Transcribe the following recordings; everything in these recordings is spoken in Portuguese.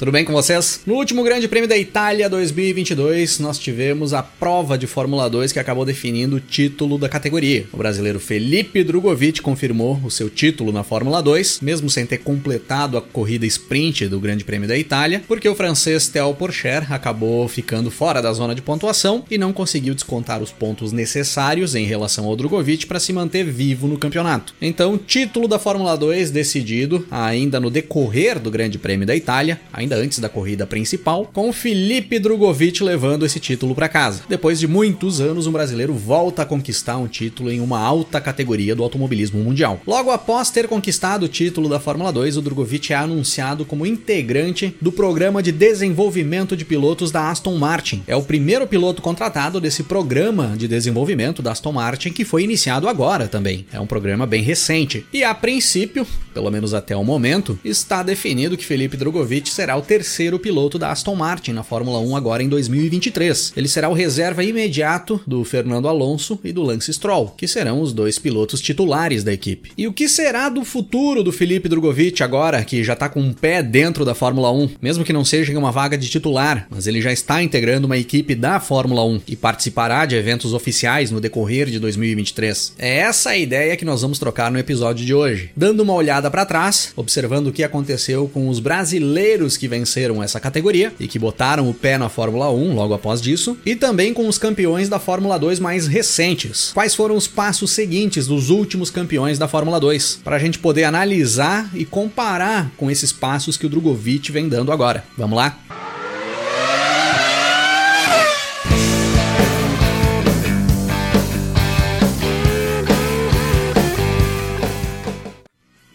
tudo bem com vocês? No último Grande Prêmio da Itália 2022, nós tivemos a prova de Fórmula 2 que acabou definindo o título da categoria. O brasileiro Felipe Drogovic confirmou o seu título na Fórmula 2, mesmo sem ter completado a corrida sprint do Grande Prêmio da Itália, porque o francês Theo Pourchaire acabou ficando fora da zona de pontuação e não conseguiu descontar os pontos necessários em relação ao Drogovic para se manter vivo no campeonato. Então, título da Fórmula 2 decidido ainda no decorrer do Grande Prêmio da Itália, ainda ainda antes da corrida principal, com Felipe Drogovic levando esse título para casa. Depois de muitos anos, um brasileiro volta a conquistar um título em uma alta categoria do automobilismo mundial. Logo após ter conquistado o título da Fórmula 2, o Drogovic é anunciado como integrante do programa de desenvolvimento de pilotos da Aston Martin. É o primeiro piloto contratado desse programa de desenvolvimento da Aston Martin que foi iniciado agora também. É um programa bem recente. E a princípio, pelo menos até o momento, está definido que Felipe Drogovic será o terceiro piloto da Aston Martin na Fórmula 1 agora em 2023. Ele será o reserva imediato do Fernando Alonso e do Lance Stroll, que serão os dois pilotos titulares da equipe. E o que será do futuro do Felipe Drogovic agora, que já está com um pé dentro da Fórmula 1, mesmo que não seja em uma vaga de titular, mas ele já está integrando uma equipe da Fórmula 1 e participará de eventos oficiais no decorrer de 2023. É essa a ideia que nós vamos trocar no episódio de hoje. Dando uma olhada para trás, observando o que aconteceu com os brasileiros que venceram essa categoria e que botaram o pé na Fórmula 1 logo após disso, e também com os campeões da Fórmula 2 mais recentes. Quais foram os passos seguintes dos últimos campeões da Fórmula 2? Para a gente poder analisar e comparar com esses passos que o Drogovic vem dando agora. Vamos lá?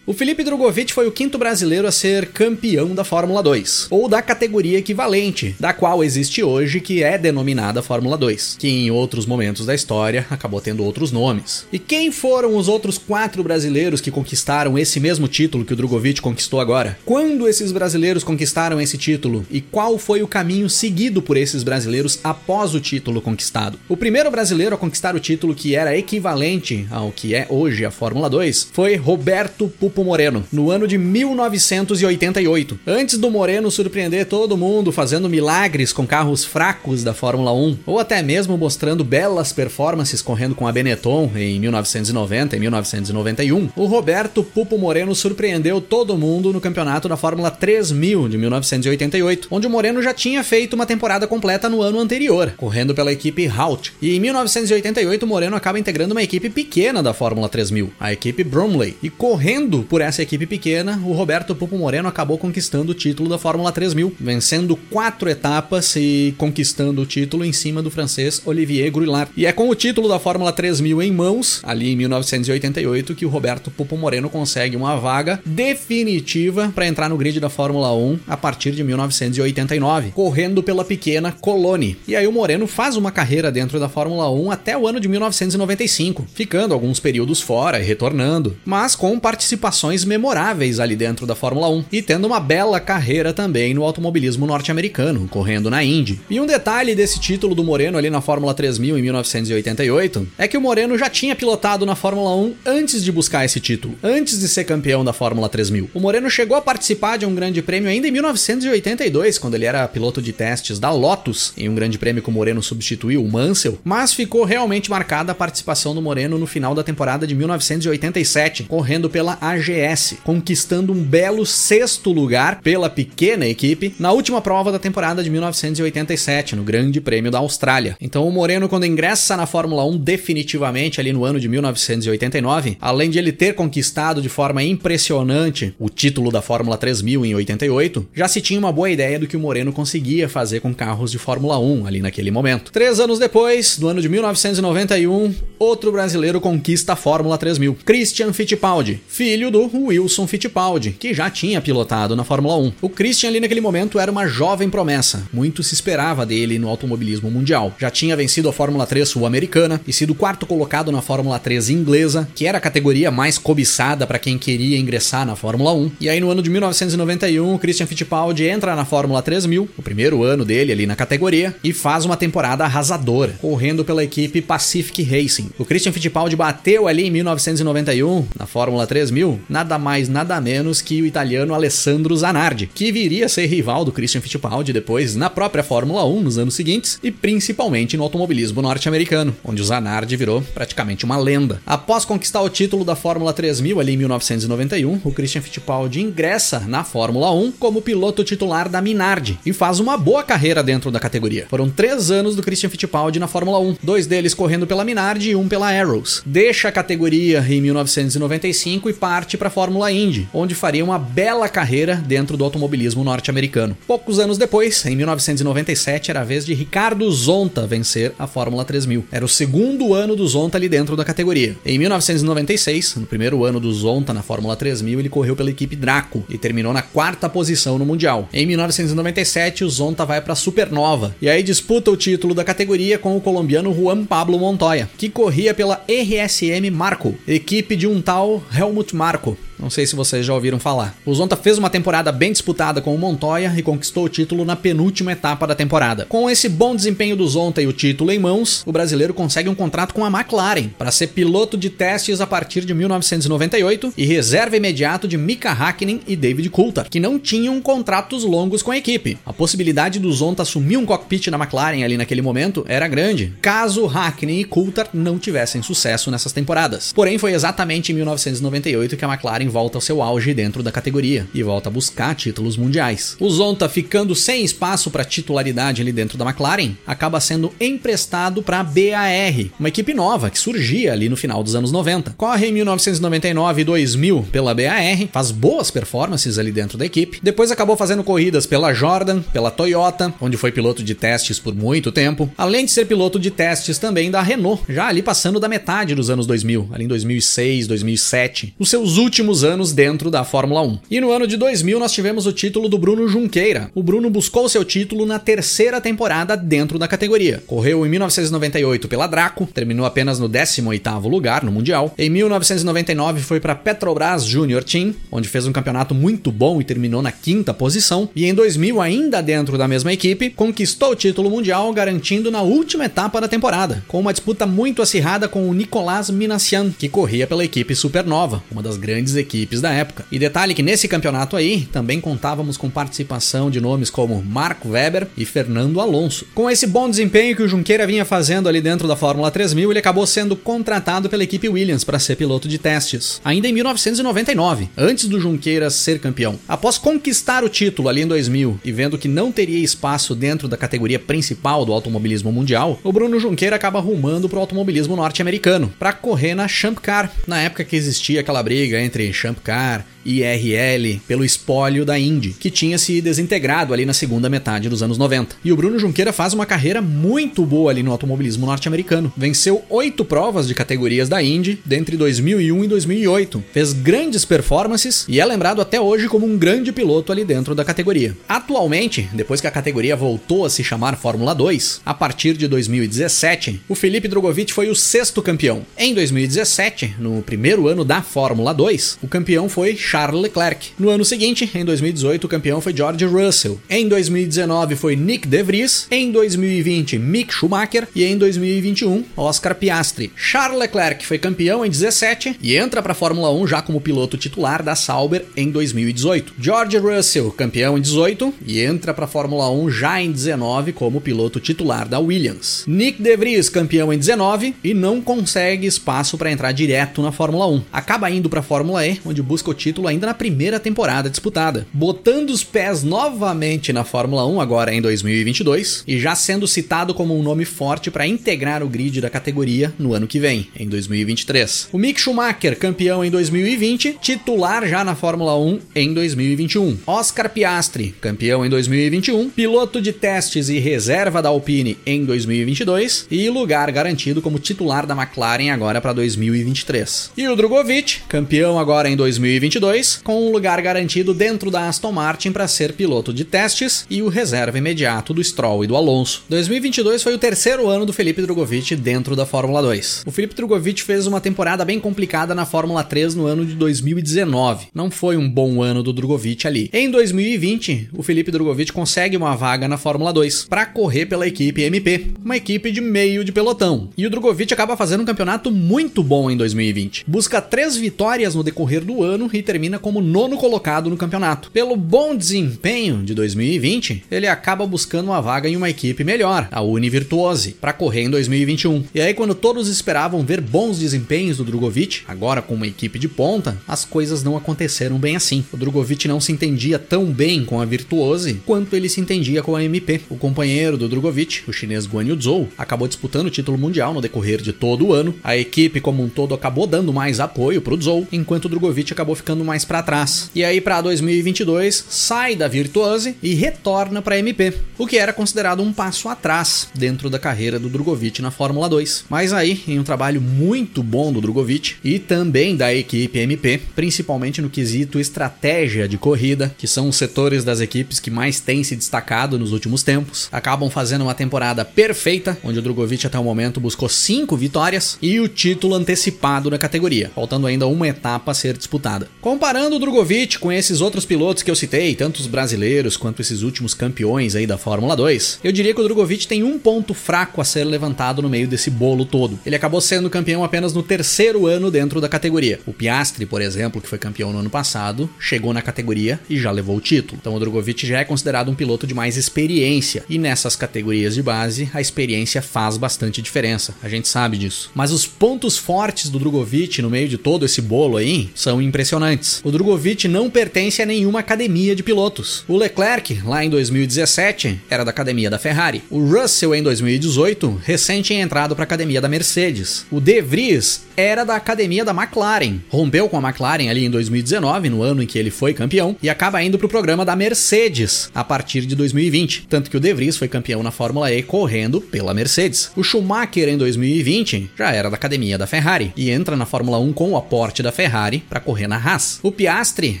O Felipe Drogovic foi o quinto brasileiro a ser campeão da Fórmula 2, ou da categoria equivalente, da qual existe hoje, que é denominada Fórmula 2, que em outros momentos da história acabou tendo outros nomes. E quem foram os outros quatro brasileiros que conquistaram esse mesmo título que o Drogovic conquistou agora? Quando esses brasileiros conquistaram esse título e qual foi o caminho seguido por esses brasileiros após o título conquistado? O primeiro brasileiro a conquistar o título que era equivalente ao que é hoje a Fórmula 2 foi Roberto Pupo Pupo Moreno, no ano de 1988. Antes do Moreno surpreender todo mundo fazendo milagres com carros fracos da Fórmula 1, ou até mesmo mostrando belas performances correndo com a Benetton em 1990 e 1991, o Roberto Pupo Moreno surpreendeu todo mundo no campeonato da Fórmula 3000 de 1988, onde o Moreno já tinha feito uma temporada completa no ano anterior, correndo pela equipe Halt. E em 1988 o Moreno acaba integrando uma equipe pequena da Fórmula 3000, a equipe Bromley, e correndo por essa equipe pequena, o Roberto Pupo Moreno acabou conquistando o título da Fórmula 3000, vencendo quatro etapas e conquistando o título em cima do francês Olivier Gruillard. E é com o título da Fórmula 3000 em mãos, ali em 1988, que o Roberto Pupo Moreno consegue uma vaga definitiva para entrar no grid da Fórmula 1 a partir de 1989, correndo pela pequena Colone. E aí o Moreno faz uma carreira dentro da Fórmula 1 até o ano de 1995, ficando alguns períodos fora e retornando, mas com participação participações memoráveis ali dentro da Fórmula 1 e tendo uma bela carreira também no automobilismo norte-americano, correndo na Indy. E um detalhe desse título do Moreno ali na Fórmula 3000 em 1988 é que o Moreno já tinha pilotado na Fórmula 1 antes de buscar esse título, antes de ser campeão da Fórmula 3000. O Moreno chegou a participar de um grande prêmio ainda em 1982, quando ele era piloto de testes da Lotus, em um grande prêmio que o Moreno substituiu o Mansell, mas ficou realmente marcada a participação do Moreno no final da temporada de 1987, correndo pela AG AGS, conquistando um belo sexto lugar pela pequena equipe na última prova da temporada de 1987, no Grande Prêmio da Austrália. Então o Moreno, quando ingressa na Fórmula 1 definitivamente ali no ano de 1989, além de ele ter conquistado de forma impressionante o título da Fórmula 3000 em 88, já se tinha uma boa ideia do que o Moreno conseguia fazer com carros de Fórmula 1 ali naquele momento. Três anos depois, no ano de 1991, outro brasileiro conquista a Fórmula 3000. Christian Fittipaldi, filho do Wilson Fittipaldi, que já tinha pilotado na Fórmula 1. O Christian ali naquele momento era uma jovem promessa, muito se esperava dele no automobilismo mundial. Já tinha vencido a Fórmula 3 sul-americana e sido quarto colocado na Fórmula 3 inglesa, que era a categoria mais cobiçada para quem queria ingressar na Fórmula 1. E aí no ano de 1991, o Christian Fittipaldi entra na Fórmula 3000, o primeiro ano dele ali na categoria, e faz uma temporada arrasadora, correndo pela equipe Pacific Racing. O Christian Fittipaldi bateu ali em 1991, na Fórmula 3000, nada mais nada menos que o italiano Alessandro Zanardi, que viria a ser rival do Christian Fittipaldi depois na própria Fórmula 1 nos anos seguintes e principalmente no automobilismo norte-americano, onde o Zanardi virou praticamente uma lenda. Após conquistar o título da Fórmula 3000 ali em 1991, o Christian Fittipaldi ingressa na Fórmula 1 como piloto titular da Minardi e faz uma boa carreira dentro da categoria. Foram três anos do Christian Fittipaldi na Fórmula 1, dois deles correndo pela Minardi e um pela Arrows. Deixa a categoria em 1995 e parte para a Fórmula Indy, onde faria uma bela carreira dentro do automobilismo norte-americano. Poucos anos depois, em 1997, era a vez de Ricardo Zonta vencer a Fórmula 3000. Era o segundo ano do Zonta ali dentro da categoria. Em 1996, no primeiro ano do Zonta na Fórmula 3000, ele correu pela equipe Draco e terminou na quarta posição no Mundial. Em 1997, o Zonta vai para a Supernova e aí disputa o título da categoria com o colombiano Juan Pablo Montoya, que corria pela RSM Marco, equipe de um tal Helmut Marko. Não sei se vocês já ouviram falar. O Zonta fez uma temporada bem disputada com o Montoya e conquistou o título na penúltima etapa da temporada. Com esse bom desempenho do Zonta e o título em mãos, o brasileiro consegue um contrato com a McLaren para ser piloto de testes a partir de 1998 e reserva imediato de Mika Hakkinen e David Coulthard, que não tinham contratos longos com a equipe. A possibilidade do Zonta assumir um cockpit na McLaren ali naquele momento era grande, caso Hakkinen e Coulthard não tivessem sucesso nessas temporadas. Porém, foi exatamente em 1998 que a McLaren volta ao seu auge dentro da categoria e volta a buscar títulos mundiais. O Zonta, ficando sem espaço para titularidade ali dentro da McLaren, acaba sendo emprestado para a BAR, uma equipe nova que surgia ali no final dos anos 90. Corre em 1999 e 2000 pela BAR, faz boas performances ali dentro da equipe. Depois acabou fazendo corridas pela Jordan, pela Toyota, onde foi piloto de testes por muito tempo, além de ser piloto de testes também da Renault, já ali passando da metade dos anos 2000, ali em 2006, 2007. Os seus últimos anos dentro da Fórmula 1. E no ano de 2000 nós tivemos o título do Bruno Junqueira. O Bruno buscou seu título na terceira temporada dentro da categoria. Correu em 1998 pela Draco, terminou apenas no 18º lugar no Mundial. Em 1999 foi para Petrobras Junior Team, onde fez um campeonato muito bom e terminou na quinta posição. E em 2000, ainda dentro da mesma equipe, conquistou o título mundial, garantindo na última etapa da temporada, com uma disputa muito acirrada com o Nicolas Minassian, que corria pela equipe Supernova, uma das grandes equipes da época. E detalhe que nesse campeonato aí também contávamos com participação de nomes como Marco Weber e Fernando Alonso. Com esse bom desempenho que o Junqueira vinha fazendo ali dentro da Fórmula 3000, ele acabou sendo contratado pela equipe Williams para ser piloto de testes, ainda em 1999, antes do Junqueira ser campeão. Após conquistar o título ali em 2000 e vendo que não teria espaço dentro da categoria principal do automobilismo mundial, o Bruno Junqueira acaba rumando para o automobilismo norte-americano, para correr na Champ Car, na época que existia aquela briga entre Champ Car IRL pelo espólio da Indy, que tinha se desintegrado ali na segunda metade dos anos 90. E o Bruno Junqueira faz uma carreira muito boa ali no automobilismo norte-americano. Venceu oito provas de categorias da Indy dentre 2001 e 2008. Fez grandes performances e é lembrado até hoje como um grande piloto ali dentro da categoria. Atualmente, depois que a categoria voltou a se chamar Fórmula 2, a partir de 2017, o Felipe Drogovic foi o sexto campeão. Em 2017, no primeiro ano da Fórmula 2, o campeão foi Charles Leclerc. No ano seguinte, em 2018, o campeão foi George Russell. Em 2019 foi Nick De Vries. Em 2020, Mick Schumacher. E em 2021, Oscar Piastri. Charles Leclerc foi campeão em 17 e entra para a Fórmula 1 já como piloto titular da Sauber em 2018. George Russell, campeão em 18 e entra para a Fórmula 1 já em 19 como piloto titular da Williams. Nick De Vries, campeão em 19 e não consegue espaço para entrar direto na Fórmula 1. Acaba indo para a Fórmula E Onde busca o título ainda na primeira temporada disputada, botando os pés novamente na Fórmula 1 agora em 2022 e já sendo citado como um nome forte para integrar o grid da categoria no ano que vem, em 2023. O Mick Schumacher, campeão em 2020, titular já na Fórmula 1 em 2021. Oscar Piastri, campeão em 2021, piloto de testes e reserva da Alpine em 2022 e lugar garantido como titular da McLaren agora para 2023. E o Drogovic, campeão agora em 2022, com um lugar garantido dentro da Aston Martin para ser piloto de testes e o reserva imediato do Stroll e do Alonso. 2022 foi o terceiro ano do Felipe Drogovic dentro da Fórmula 2. O Felipe Drogovic fez uma temporada bem complicada na Fórmula 3 no ano de 2019. Não foi um bom ano do Drogovic ali. Em 2020, o Felipe Drogovic consegue uma vaga na Fórmula 2 para correr pela equipe MP, uma equipe de meio de pelotão. E o Drogovic acaba fazendo um campeonato muito bom em 2020. Busca três vitórias no decorrer do ano e termina como nono colocado no campeonato. Pelo bom desempenho de 2020, ele acaba buscando uma vaga em uma equipe melhor, a Univirtuose, para correr em 2021. E aí, quando todos esperavam ver bons desempenhos do Drogovic, agora com uma equipe de ponta, as coisas não aconteceram bem assim. O Drogovic não se entendia tão bem com a Virtuose quanto ele se entendia com a MP. O companheiro do Drogovic, o chinês Guan Yu Zhou, acabou disputando o título mundial no decorrer de todo o ano. A equipe como um todo acabou dando mais apoio pro Zhou, enquanto o Drogovic acabou ficando mais para trás. E aí para 2022 sai da Virtuose e retorna para MP, o que era considerado um passo atrás dentro da carreira do Drogovic na Fórmula 2. Mas aí, em um trabalho muito bom do Drogovic e também da equipe MP, principalmente no quesito estratégia de corrida, que são os setores das equipes que mais têm se destacado nos últimos tempos, acabam fazendo uma temporada perfeita, onde o Drogovic até o momento buscou cinco vitórias e o título antecipado na categoria, faltando ainda uma etapa a ser disputada. Comparando o Drogovic com esses outros pilotos que eu citei, tanto os brasileiros quanto esses últimos campeões aí da Fórmula 2, eu diria que o Drogovic tem um ponto fraco a ser levantado no meio desse bolo todo. Ele acabou sendo campeão apenas no terceiro ano dentro da categoria. O Piastri, por exemplo, que foi campeão no ano passado, chegou na categoria e já levou o título. Então o Drogovic já é considerado um piloto de mais experiência. E nessas categorias de base, a experiência faz bastante diferença. A gente sabe disso. Mas os pontos fortes do Drogovic no meio de todo esse bolo aí são impressionantes. O Drogovic não pertence a nenhuma academia de pilotos. O Leclerc, lá em 2017, era da academia da Ferrari. O Russell, em 2018, recente entrado para a academia da Mercedes. O De Vries era da academia da McLaren. Rompeu com a McLaren ali em 2019, no ano em que ele foi campeão, e acaba indo para o programa da Mercedes a partir de 2020. Tanto que o De Vries foi campeão na Fórmula E correndo pela Mercedes. O Schumacher em 2020 já era da academia da Ferrari e entra na Fórmula 1 com o aporte da Ferrari para correr na Haas. O Piastri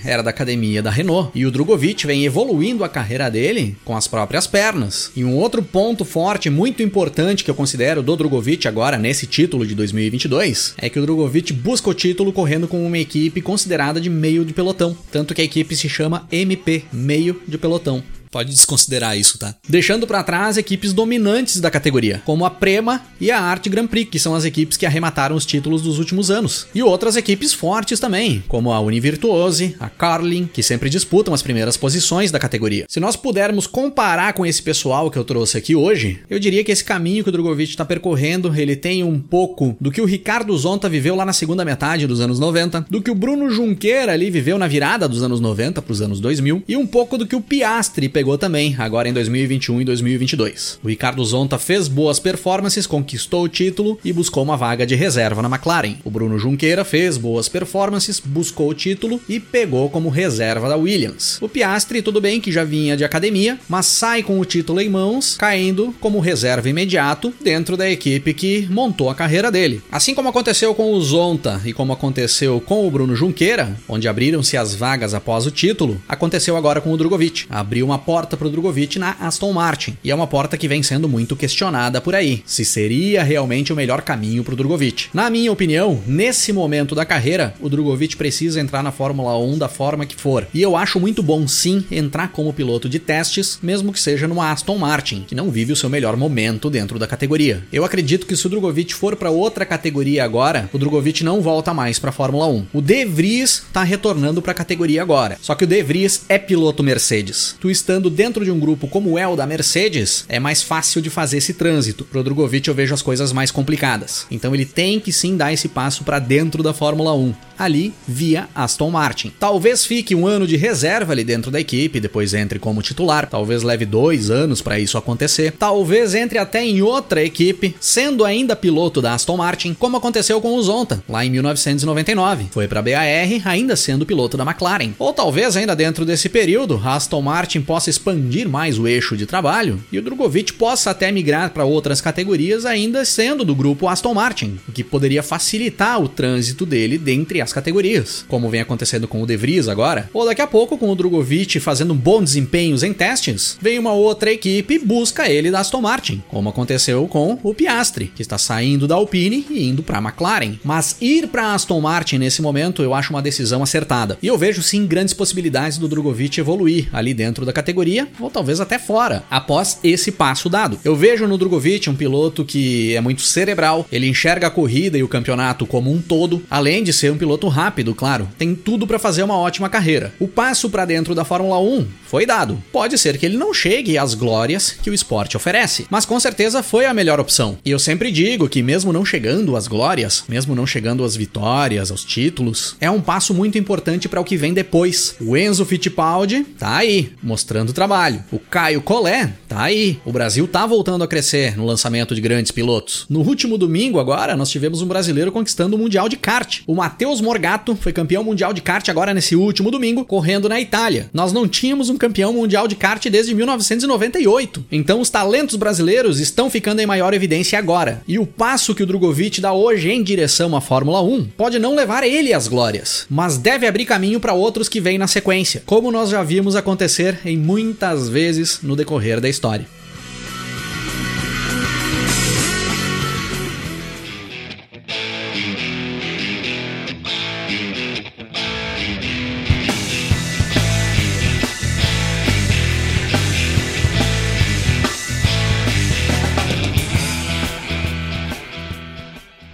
era da academia da Renault e o Drogovic vem evoluindo a carreira dele com as próprias pernas. E um outro ponto forte, muito importante que eu considero do Drogovic agora nesse título de 2022 é que o Drogovic busca o título correndo com uma equipe considerada de meio de pelotão, tanto que a equipe se chama MP, meio de pelotão. Pode desconsiderar isso, tá? Deixando para trás equipes dominantes da categoria, como a Prema e a Arte Grand Prix, que são as equipes que arremataram os títulos dos últimos anos. E outras equipes fortes também, como a Univirtuose, a Carlin, que sempre disputam as primeiras posições da categoria. Se nós pudermos comparar com esse pessoal que eu trouxe aqui hoje, eu diria que esse caminho que o Drogovic está percorrendo, ele tem um pouco do que o Ricardo Zonta viveu lá na segunda metade dos anos 90, do que o Bruno Junqueira ali viveu na virada dos anos 90 para os anos 2000, e um pouco do que o Piastri pegou pegou também, agora em 2021 e 2022. O Ricardo Zonta fez boas performances, conquistou o título e buscou uma vaga de reserva na McLaren. O Bruno Junqueira fez boas performances, buscou o título e pegou como reserva da Williams. O Piastri, tudo bem que já vinha de academia, mas sai com o título em mãos, caindo como reserva imediato dentro da equipe que montou a carreira dele. Assim como aconteceu com o Zonta e como aconteceu com o Bruno Junqueira, onde abriram-se as vagas após o título, aconteceu agora com o Drogovic. Abriu uma porta para o Drogovic na Aston Martin. E é uma porta que vem sendo muito questionada por aí, se seria realmente o melhor caminho para o Drogovic. Na minha opinião, nesse momento da carreira, o Drogovic precisa entrar na Fórmula 1 da forma que for. E eu acho muito bom sim entrar como piloto de testes, mesmo que seja numa Aston Martin, que não vive o seu melhor momento dentro da categoria. Eu acredito que se o Drogovic for para outra categoria agora, o Drogovic não volta mais para a Fórmula 1. O De Vries está retornando para a categoria agora. Só que o De Vries é piloto Mercedes. Tu estando dentro de um grupo como é o da Mercedes, é mais fácil de fazer esse trânsito. Pro Drogovic eu vejo as coisas mais complicadas. Então ele tem que sim dar esse passo para dentro da Fórmula 1. ali via Aston Martin. Talvez fique um ano de reserva ali dentro da equipe, depois entre como titular, talvez leve dois anos para isso acontecer, talvez entre até em outra equipe, sendo ainda piloto da Aston Martin, como aconteceu com o Zonta, lá em 1999. Foi para BAR, ainda sendo piloto da McLaren. Ou talvez ainda dentro desse período, a Aston Martin possa expandir mais o eixo de trabalho e o Drogovic possa até migrar para outras categorias, ainda sendo do grupo Aston Martin, o que poderia facilitar o trânsito dele dentre as categorias, como vem acontecendo com o De Vries agora. Ou daqui a pouco, com o Drogovic fazendo bons desempenhos em testes, vem uma outra equipe e busca ele da Aston Martin, como aconteceu com o Piastri, que está saindo da Alpine e indo para a McLaren. Mas ir para Aston Martin nesse momento eu acho uma decisão acertada. E eu vejo sim grandes possibilidades do Drogovic evoluir ali dentro da categoria, ou talvez até fora, após esse passo dado. Eu vejo no Drogovic um piloto que é muito cerebral, ele enxerga a corrida e o campeonato como um todo, além de ser um piloto rápido, claro. Tem tudo para fazer uma ótima carreira. O passo para dentro da Fórmula 1 foi dado. Pode ser que ele não chegue às glórias que o esporte oferece, mas com certeza foi a melhor opção. E eu sempre digo que mesmo não chegando às glórias, mesmo não chegando às vitórias, aos títulos, é um passo muito importante para o que vem depois. O Enzo Fittipaldi tá aí, mostrando trabalho. O Caio Collet tá aí. O Brasil tá voltando a crescer no lançamento de grandes pilotos. No último domingo agora, nós tivemos um brasileiro conquistando o Mundial de Kart. O Matheus Morgato foi campeão mundial de kart agora nesse último domingo, correndo na Itália. Nós não tínhamos um campeão mundial de kart desde 1998. Então os talentos brasileiros estão ficando em maior evidência agora. E o passo que o Drogovic dá hoje em direção à Fórmula 1 pode não levar ele às glórias, mas deve abrir caminho para outros que vêm na sequência, como nós já vimos acontecer em muitas vezes no decorrer da história.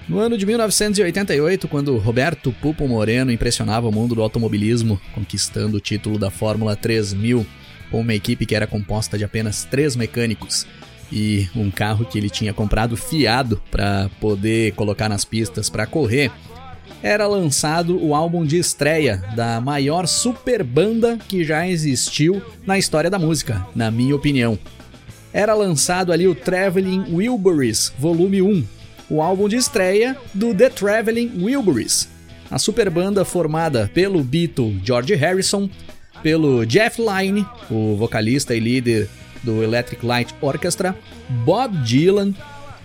No ano de 1988, quando Roberto Pupo Moreno impressionava o mundo do automobilismo, conquistando o título da Fórmula 3000 com uma equipe que era composta de apenas três mecânicos e um carro que ele tinha comprado fiado para poder colocar nas pistas para correr, era lançado o álbum de estreia da maior super banda que já existiu na história da música, na minha opinião. Era lançado ali o Traveling Wilburys Volume 1, o álbum de estreia do The Traveling Wilburys, a super banda formada pelo Beatle George Harrison, pelo Jeff Lynne, o vocalista e líder do Electric Light Orchestra, Bob Dylan,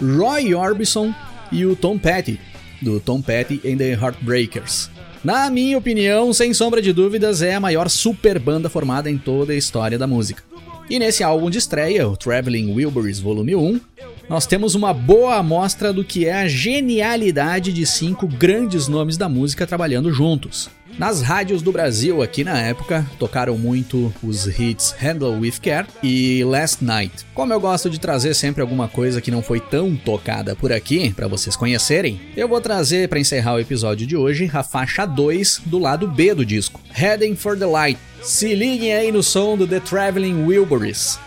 Roy Orbison e o Tom Petty, do Tom Petty and the Heartbreakers. Na minha opinião, sem sombra de dúvidas, é a maior super banda formada em toda a história da música. E nesse álbum de estreia, o Traveling Wilburys Volume 1, nós temos uma boa amostra do que é a genialidade de cinco grandes nomes da música trabalhando juntos. Nas rádios do Brasil, aqui na época, tocaram muito os hits Handle With Care e Last Night. Como eu gosto de trazer sempre alguma coisa que não foi tão tocada por aqui, para vocês conhecerem, eu vou trazer para encerrar o episódio de hoje a faixa 2 do lado B do disco, Heading for the Light. Se liguem aí no som do The Traveling Wilburys.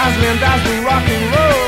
As lendas do rock and roll,